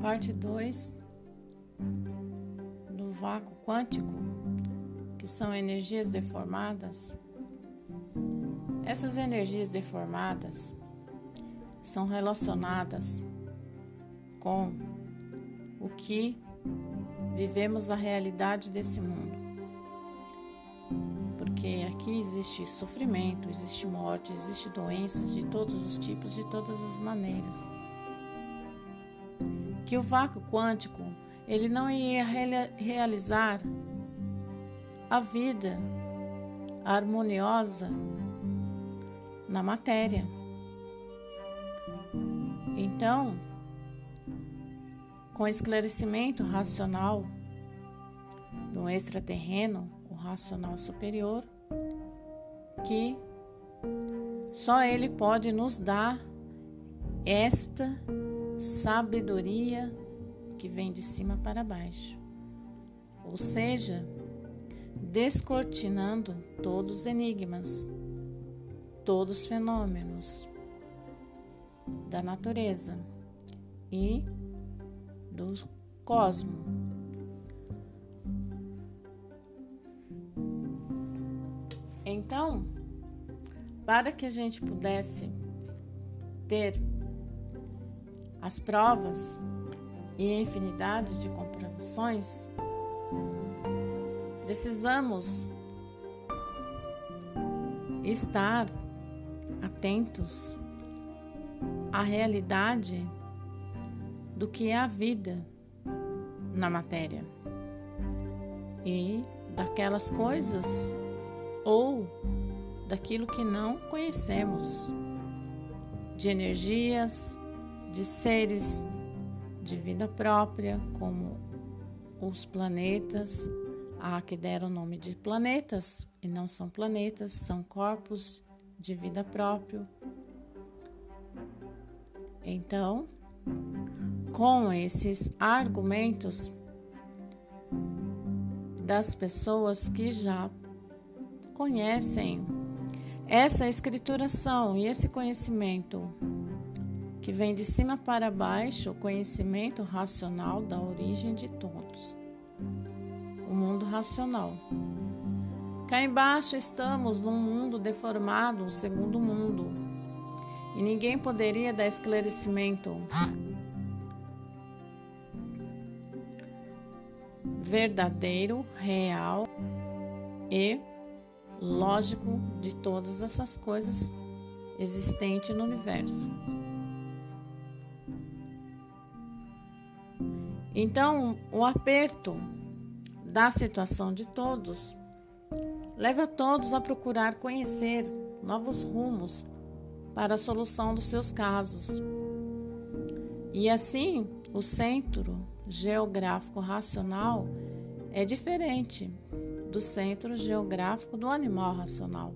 Parte 2 do vácuo quântico, que são energias deformadas. Essas energias deformadas são relacionadas com o que vivemos a realidade desse mundo. Porque aqui existe sofrimento, existe morte, existe doenças de todos os tipos, de todas as maneiras. Que o vácuo quântico, ele não ia realizar a vida harmoniosa na matéria. Então, com esclarecimento racional do extraterreno, o racional superior, que só ele pode nos dar esta sabedoria que vem de cima para baixo. Ou seja, descortinando todos os enigmas, todos os fenômenos da natureza e do cosmo. Então, para que a gente pudesse ter as provas e a infinidade de comprovações, precisamos estar atentos à realidade do que é a vida na matéria e daquelas coisas ou daquilo que não conhecemos, de energias, de seres de vida própria, como os planetas, a que deram o nome de planetas e não são planetas, são corpos de vida próprio. Então, com esses argumentos das pessoas que já conhecem essa escrituração e esse conhecimento que vem de cima para baixo, o conhecimento racional da origem de todos. O mundo racional. Cá embaixo estamos num mundo deformado, o segundo mundo. E ninguém poderia dar esclarecimento verdadeiro, real e lógico de todas essas coisas existentes no universo. Então, o aperto da situação de todos leva todos a procurar conhecer novos rumos para a solução dos seus casos. E assim, o centro geográfico racional é diferente do centro geográfico do animal racional.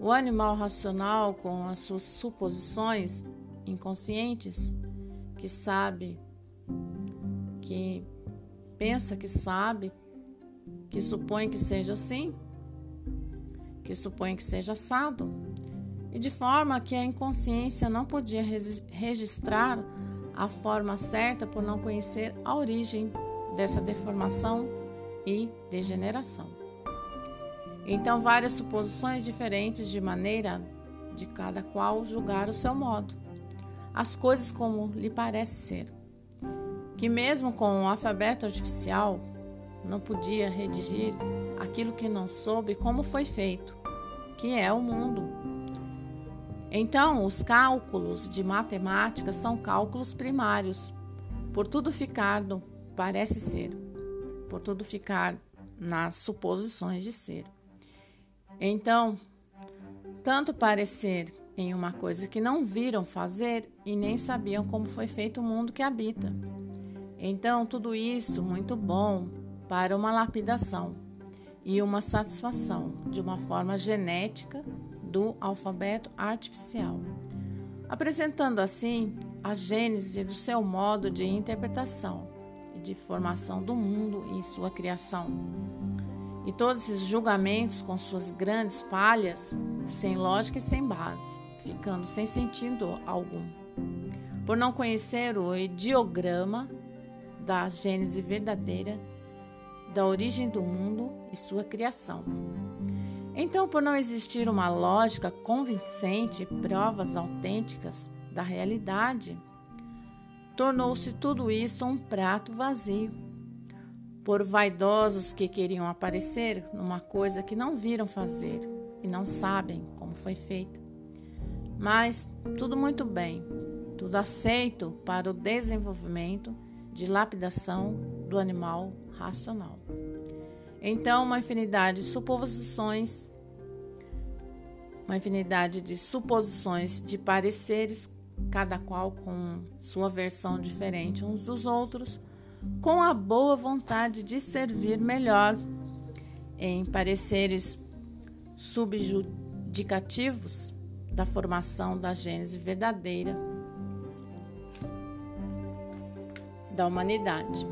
O animal racional, com as suas suposições inconscientes, que sabe, que pensa que sabe, que supõe que seja assim, que supõe que seja assado, e de forma que a inconsciência não podia registrar a forma certa por não conhecer a origem dessa deformação e degeneração. Então, várias suposições diferentes de maneira de cada qual julgar o seu modo, as coisas como lhe parece ser. Que mesmo com o alfabeto artificial não podia redigir aquilo que não soube como foi feito, que é o mundo então, os cálculos de matemática são cálculos primários, por tudo ficar no parece ser, por tudo ficar nas suposições de ser. Então, tanto parecer em uma coisa que não viram fazer e nem sabiam como foi feito o mundo que habita. Então, tudo isso muito bom para uma lapidação e uma satisfação de uma forma genética do alfabeto artificial, apresentando assim a gênese do seu modo de interpretação e de formação do mundo e sua criação. E todos esses julgamentos com suas grandes falhas, sem lógica e sem base, ficando sem sentido algum. por não conhecer o ideograma da gênese verdadeira, da origem do mundo e sua criação. Então, por não existir uma lógica convincente e provas autênticas da realidade, tornou-se tudo isso um prato vazio. Por vaidosos que queriam aparecer numa coisa que não viram fazer e não sabem como foi feita. Mas tudo muito bem, tudo aceito para o desenvolvimento de lapidação do animal racional. Então, uma infinidade de suposições, uma infinidade de suposições de pareceres, cada qual com sua versão diferente uns dos outros, com a boa vontade de servir melhor em pareceres subjudicativos da formação da gênese verdadeira da humanidade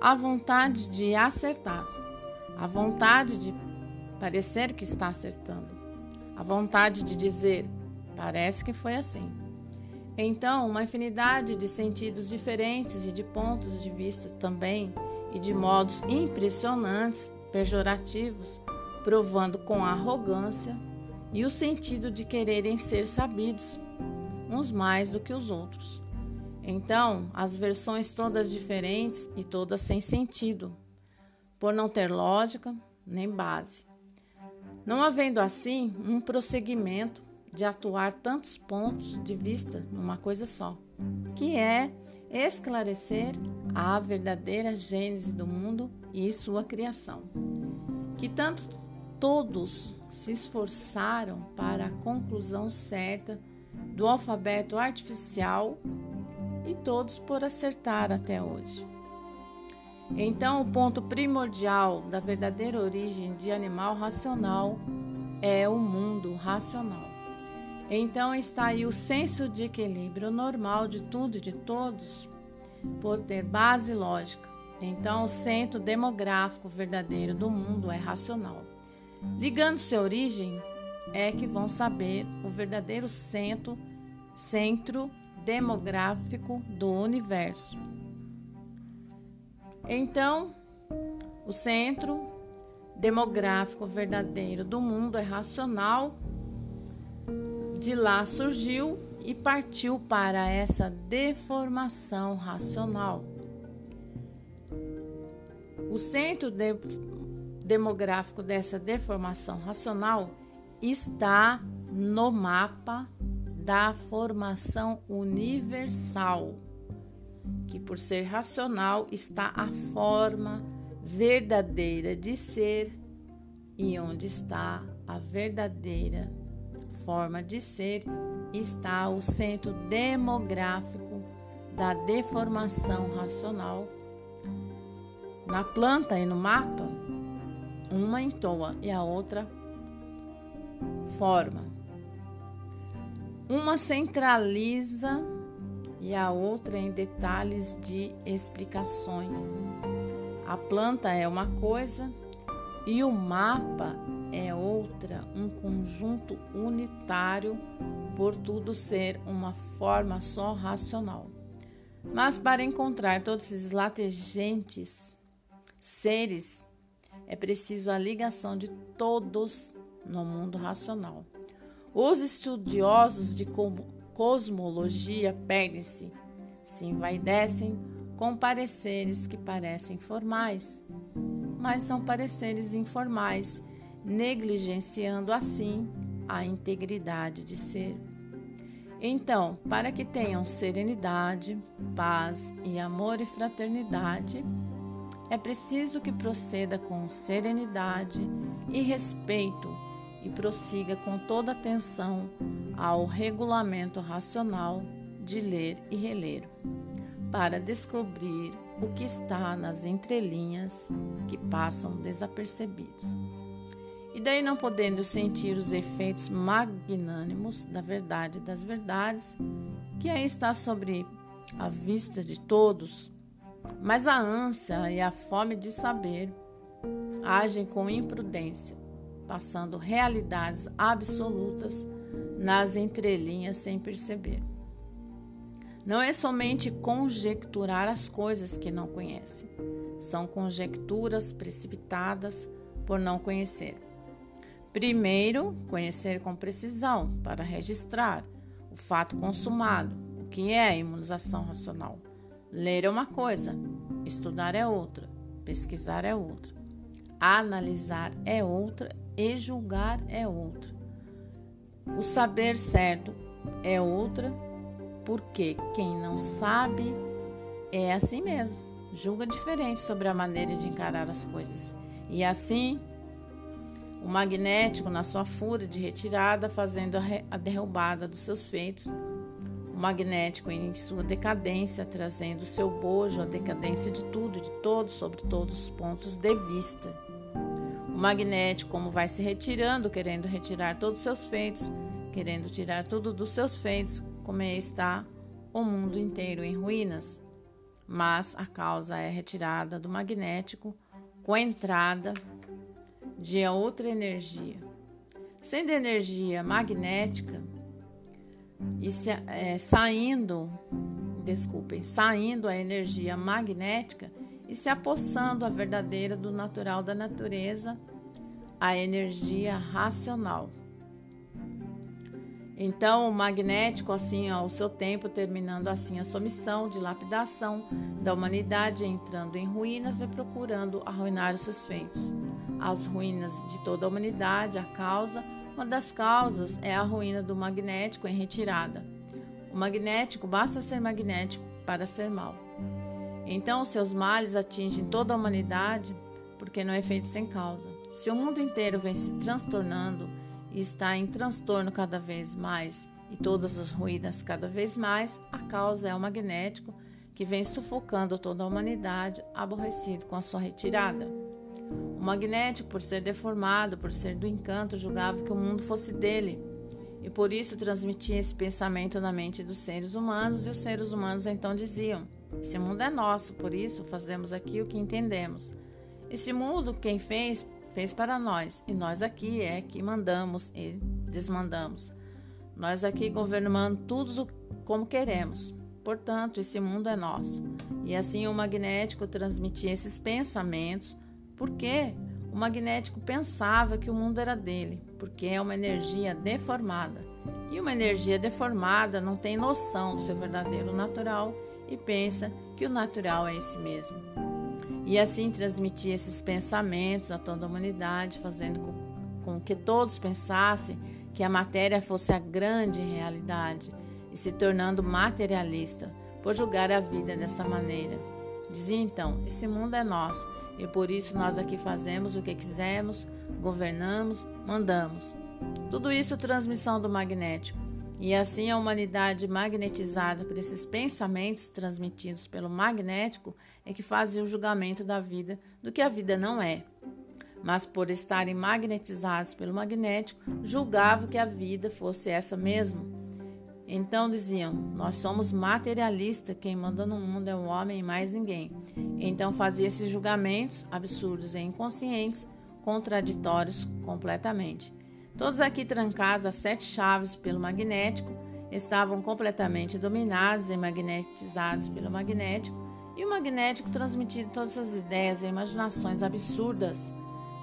a vontade de acertar, a vontade de parecer que está acertando, a vontade de dizer, parece que foi assim. Então, uma infinidade de sentidos diferentes e de pontos de vista também, e de modos impressionantes, pejorativos, provando com arrogância e o sentido de quererem ser sabidos, uns mais do que os outros. Então, as versões todas diferentes e todas sem sentido, por não ter lógica nem base. Não havendo assim um prosseguimento de atuar tantos pontos de vista numa coisa só, que é esclarecer a verdadeira gênese do mundo e sua criação. Que tanto todos se esforçaram para a conclusão certa do alfabeto artificial e todos por acertar até hoje. Então, o ponto primordial da verdadeira origem de animal racional é o mundo racional. Então está aí o senso de equilíbrio normal de tudo e de todos, por ter base lógica. Então, o centro demográfico verdadeiro do mundo é racional. Ligando-se à origem, é que vão saber o verdadeiro centro, centro demográfico do universo. Então, o centro demográfico verdadeiro do mundo é racional. De lá surgiu e partiu para essa deformação racional. O centro de, demográfico dessa deformação racional está no mapa da formação universal, que por ser racional está a forma verdadeira de ser e onde está a verdadeira forma de ser está o centro demográfico da deformação racional. Na planta e no mapa, uma entoa e a outra forma. Uma centraliza e a outra em detalhes de explicações. A planta é uma coisa e o mapa é outra, um conjunto unitário, por tudo ser uma forma só racional. Mas para encontrar todos esses latejentes seres, é preciso a ligação de todos no mundo racional. Os estudiosos de cosmologia perdem-se, se envaidecem com pareceres que parecem formais, mas são pareceres informais, negligenciando assim a integridade de ser. Então, para que tenham serenidade, paz e amor e fraternidade, é preciso que proceda com serenidade e respeito e prossiga com toda atenção ao regulamento racional de ler e reler, para descobrir o que está nas entrelinhas que passam desapercebidos. E daí não podendo sentir os efeitos magnânimos da verdade das verdades, que aí está sobre a vista de todos, mas a ânsia e a fome de saber agem com imprudência passando realidades absolutas nas entrelinhas sem perceber. não é somente conjecturar as coisas que não conhece, são conjecturas precipitadas por não conhecer. Primeiro, conhecer com precisão para registrar o fato consumado, o que é a imunização racional. Ler é uma coisa, estudar é outra, pesquisar é outra, analisar é outra e julgar é outra. O saber certo é outra, porque quem não sabe é assim mesmo, julga diferente sobre a maneira de encarar as coisas. E assim, o magnético, na sua fúria de retirada, fazendo a derrubada dos seus feitos, o magnético em sua decadência, trazendo o seu bojo, a decadência de tudo, de todos, sobre todos os pontos de vista. O magnético, como vai se retirando, querendo retirar todos os seus feitos, querendo tirar tudo dos seus feitos, como está o mundo inteiro em ruínas. Mas a causa é retirada do magnético com a entrada de outra energia. Sendo energia magnética e se, é, saindo, desculpem, saindo a energia magnética e se apossando a verdadeira do natural da natureza, a energia racional. Então, o magnético, assim, ao seu tempo, terminando assim a sua missão de lapidação da humanidade, entrando em ruínas e procurando arruinar os seus feitos. As ruínas de toda a humanidade, a causa, uma das causas é a ruína do magnético em retirada. O magnético basta ser magnético para ser mal. Então, seus males atingem toda a humanidade porque não é feito sem causa. Se o mundo inteiro vem se transtornando, e está em transtorno cada vez mais e todas as ruínas cada vez mais, a causa é o magnético que vem sufocando toda a humanidade, aborrecido com a sua retirada. O magnético, por ser deformado, por ser do encanto, julgava que o mundo fosse dele e por isso transmitia esse pensamento na mente dos seres humanos, e os seres humanos então diziam: Esse mundo é nosso, por isso fazemos aqui o que entendemos. Este mundo, quem fez, fez para nós, e nós aqui é que mandamos e desmandamos. Nós aqui governamos tudo como queremos. Portanto, esse mundo é nosso. E assim o magnético transmitia esses pensamentos, porque o magnético pensava que o mundo era dele, porque é uma energia deformada. E uma energia deformada não tem noção do seu verdadeiro natural e pensa que o natural é esse mesmo e assim transmitir esses pensamentos a toda a humanidade, fazendo com, que todos pensassem que a matéria fosse a grande realidade e se tornando materialista por julgar a vida dessa maneira. Dizia então: esse mundo é nosso e por isso nós aqui fazemos o que quisermos, governamos, mandamos. Tudo isso transmissão do magnético. E assim a humanidade magnetizada por esses pensamentos transmitidos pelo magnético é que fazia o julgamento da vida do que a vida não é. Mas por estarem magnetizados pelo magnético, julgavam que a vida fosse essa mesmo. Então diziam: Nós somos materialistas, quem manda no mundo é o homem e mais ninguém. Então fazia esses julgamentos absurdos e inconscientes, contraditórios completamente. Todos aqui trancados a sete chaves pelo magnético, estavam completamente dominados e magnetizados pelo magnético, e o magnético transmitia todas as ideias e imaginações absurdas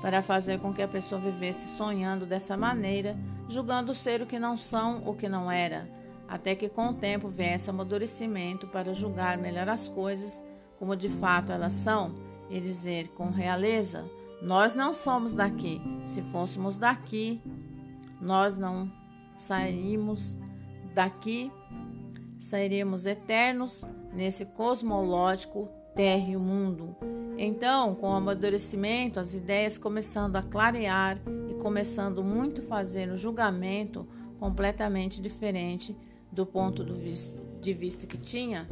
para fazer com que a pessoa vivesse sonhando dessa maneira, julgando ser o que não são ou que não era, até que com o tempo viesse o amadurecimento para julgar melhor as coisas como de fato elas são e dizer com realeza: Nós não somos daqui. Se fôssemos daqui, nós não saímos daqui, sairemos eternos nesse cosmológico térreo mundo. Então, com o amadurecimento, as ideias começando a clarear e começando muito a fazer um julgamento completamente diferente do ponto de vista que tinha,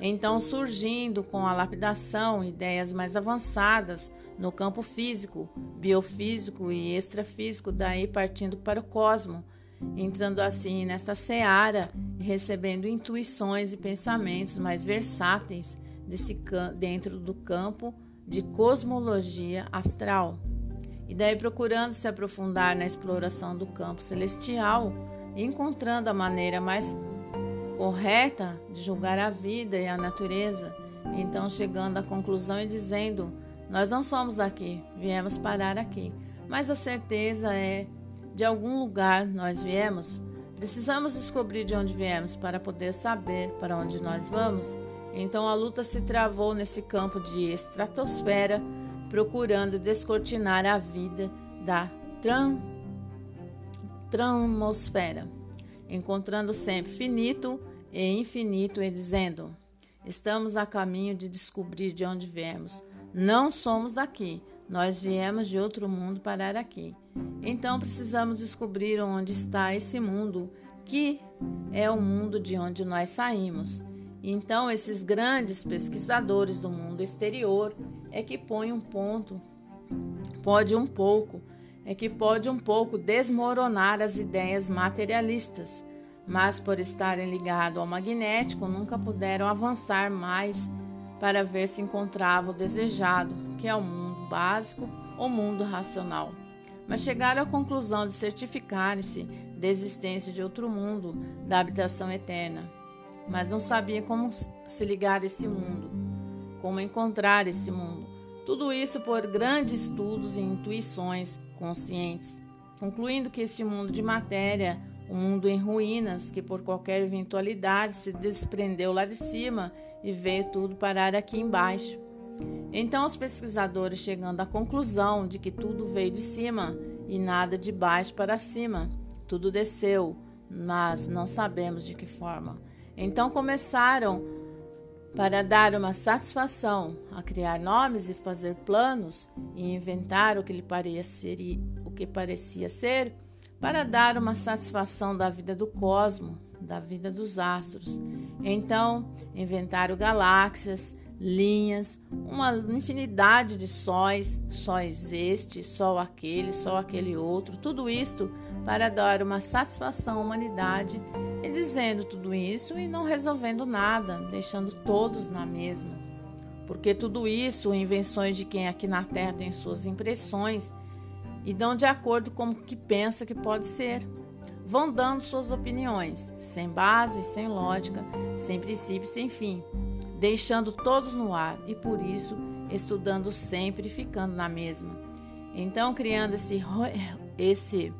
então surgindo com a lapidação ideias mais avançadas no campo físico, biofísico e extrafísico, daí partindo para o cosmo, entrando assim nesta seara e recebendo intuições e pensamentos mais versáteis desse dentro do campo de cosmologia astral. E daí procurando se aprofundar na exploração do campo celestial, encontrando a maneira mais correta de julgar a vida e a natureza, então chegando à conclusão e dizendo: Nós não somos aqui, viemos parar aqui. Mas a certeza é: de algum lugar nós viemos. Precisamos descobrir de onde viemos para poder saber para onde nós vamos. Então a luta se travou nesse campo de estratosfera, procurando descortinar a vida da tran tramosfera, encontrando sempre finito e infinito e dizendo: Estamos a caminho de descobrir de onde viemos. Não somos daqui, nós viemos de outro mundo parar aqui. Então precisamos descobrir onde está esse mundo, que é o mundo de onde nós saímos. Então esses grandes pesquisadores do mundo exterior é que põem um ponto, pode um pouco, é que pode um pouco desmoronar as ideias materialistas, mas por estarem ligados ao magnético nunca puderam avançar mais para ver se encontrava o desejado, que é o mundo básico ou mundo racional. Mas chegaram à conclusão de certificarem-se da existência de outro mundo, da habitação eterna. Mas não sabia como se ligar a esse mundo, como encontrar esse mundo. Tudo isso por grandes estudos e intuições conscientes, concluindo que este mundo de matéria, um mundo em ruínas, que por qualquer eventualidade se desprendeu lá de cima e veio tudo parar aqui embaixo. Então, os pesquisadores chegando à conclusão de que tudo veio de cima e nada de baixo para cima, tudo desceu, mas não sabemos de que forma. Então começaram para dar uma satisfação a criar nomes e fazer planos e inventar o que lhe parecia ser, o que parecia ser, para dar uma satisfação da vida do cosmo, da vida dos astros. Então, inventaram galáxias, linhas, uma infinidade de sóis, sóis este, sol aquele, sol aquele outro, tudo isto para dar uma satisfação à humanidade e dizendo tudo isso e não resolvendo nada, deixando todos na mesma. Porque tudo isso, invenções de quem aqui na Terra tem suas impressões e dão de acordo com o que pensa que pode ser. Vão dando suas opiniões, sem base, sem lógica, sem princípio, sem fim, deixando todos no ar e por isso estudando sempre ficando na mesma. Então, criando esse, esse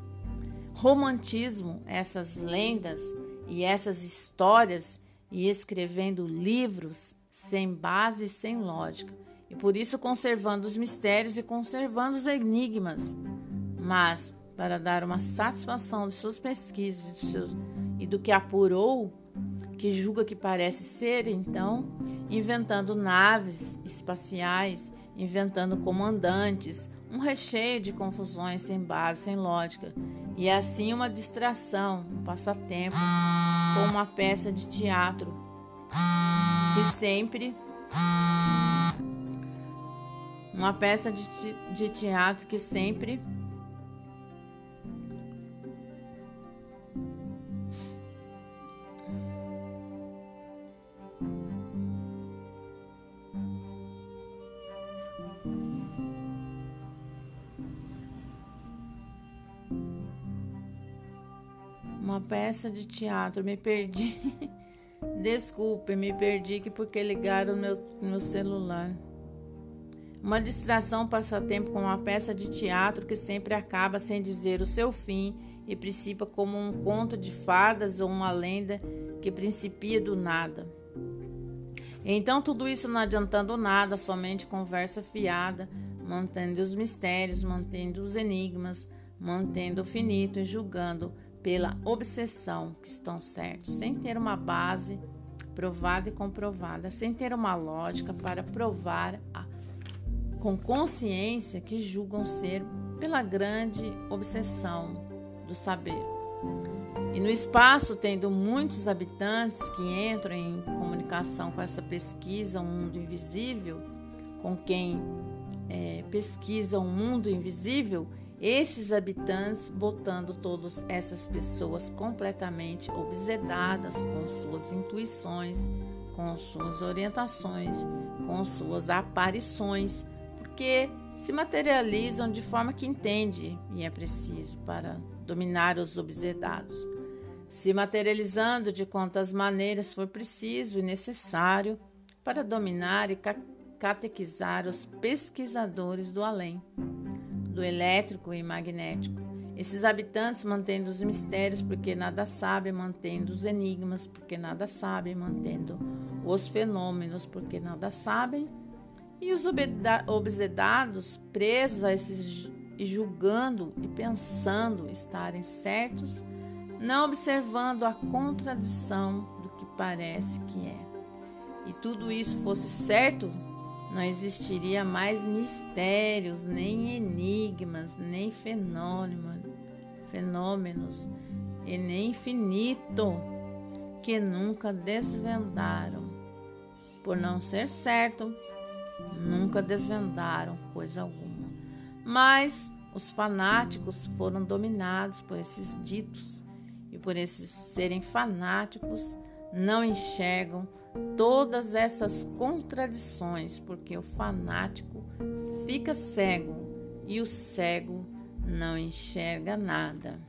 romantismo, essas lendas, e essas histórias e escrevendo livros sem base e sem lógica, e por isso conservando os mistérios e conservando os enigmas, mas para dar uma satisfação de suas pesquisas de seus, e do que apurou, que julga que parece ser, então, inventando naves espaciais, inventando comandantes, um recheio de confusões sem base, sem lógica, e assim uma distração, um passatempo, com uma peça de teatro. Que sempre uma peça de, de teatro que sempre uma peça de teatro. Me perdi. Desculpe, me perdi que porque ligaram meu, meu celular. Uma distração passatempo com uma peça de teatro que sempre acaba sem dizer o seu fim e principia como um conto de fadas ou uma lenda que principia do nada. Então, tudo isso não adiantando nada, somente conversa fiada, mantendo os mistérios, mantendo os enigmas, mantendo o finito e julgando pela obsessão que estão certos, sem ter uma base provada e comprovada, sem ter uma lógica para provar a, com consciência que julgam ser pela grande obsessão do saber. E no espaço, tendo muitos habitantes que entram em comunicação com essa pesquisa, um mundo invisível, com quem é, pesquisa um mundo invisível, esses habitantes botando todas essas pessoas completamente obsedadas com suas intuições, com suas orientações, com suas aparições, porque se materializam de forma que entende e é preciso para dominar os obsedados. se materializando de quantas maneiras for preciso e necessário para dominar e catequizar os pesquisadores do além, do elétrico e magnético. Esses habitantes mantendo os mistérios porque nada sabem, mantendo os enigmas porque nada sabem, mantendo os fenômenos porque nada sabem, e os obsedados presos a esses e julgando e pensando estarem certos, não observando a contradição do que parece que é. E tudo isso fosse certo, não existiria mais mistérios, nem enigmas, nem fenômenos, e nem infinito que nunca desvendaram. Por não ser certo, nunca desvendaram coisa alguma. Mas os fanáticos foram dominados por esses ditos e por esses serem fanáticos não enxergam todas essas contradições, porque o fanático fica cego e o cego não enxerga nada.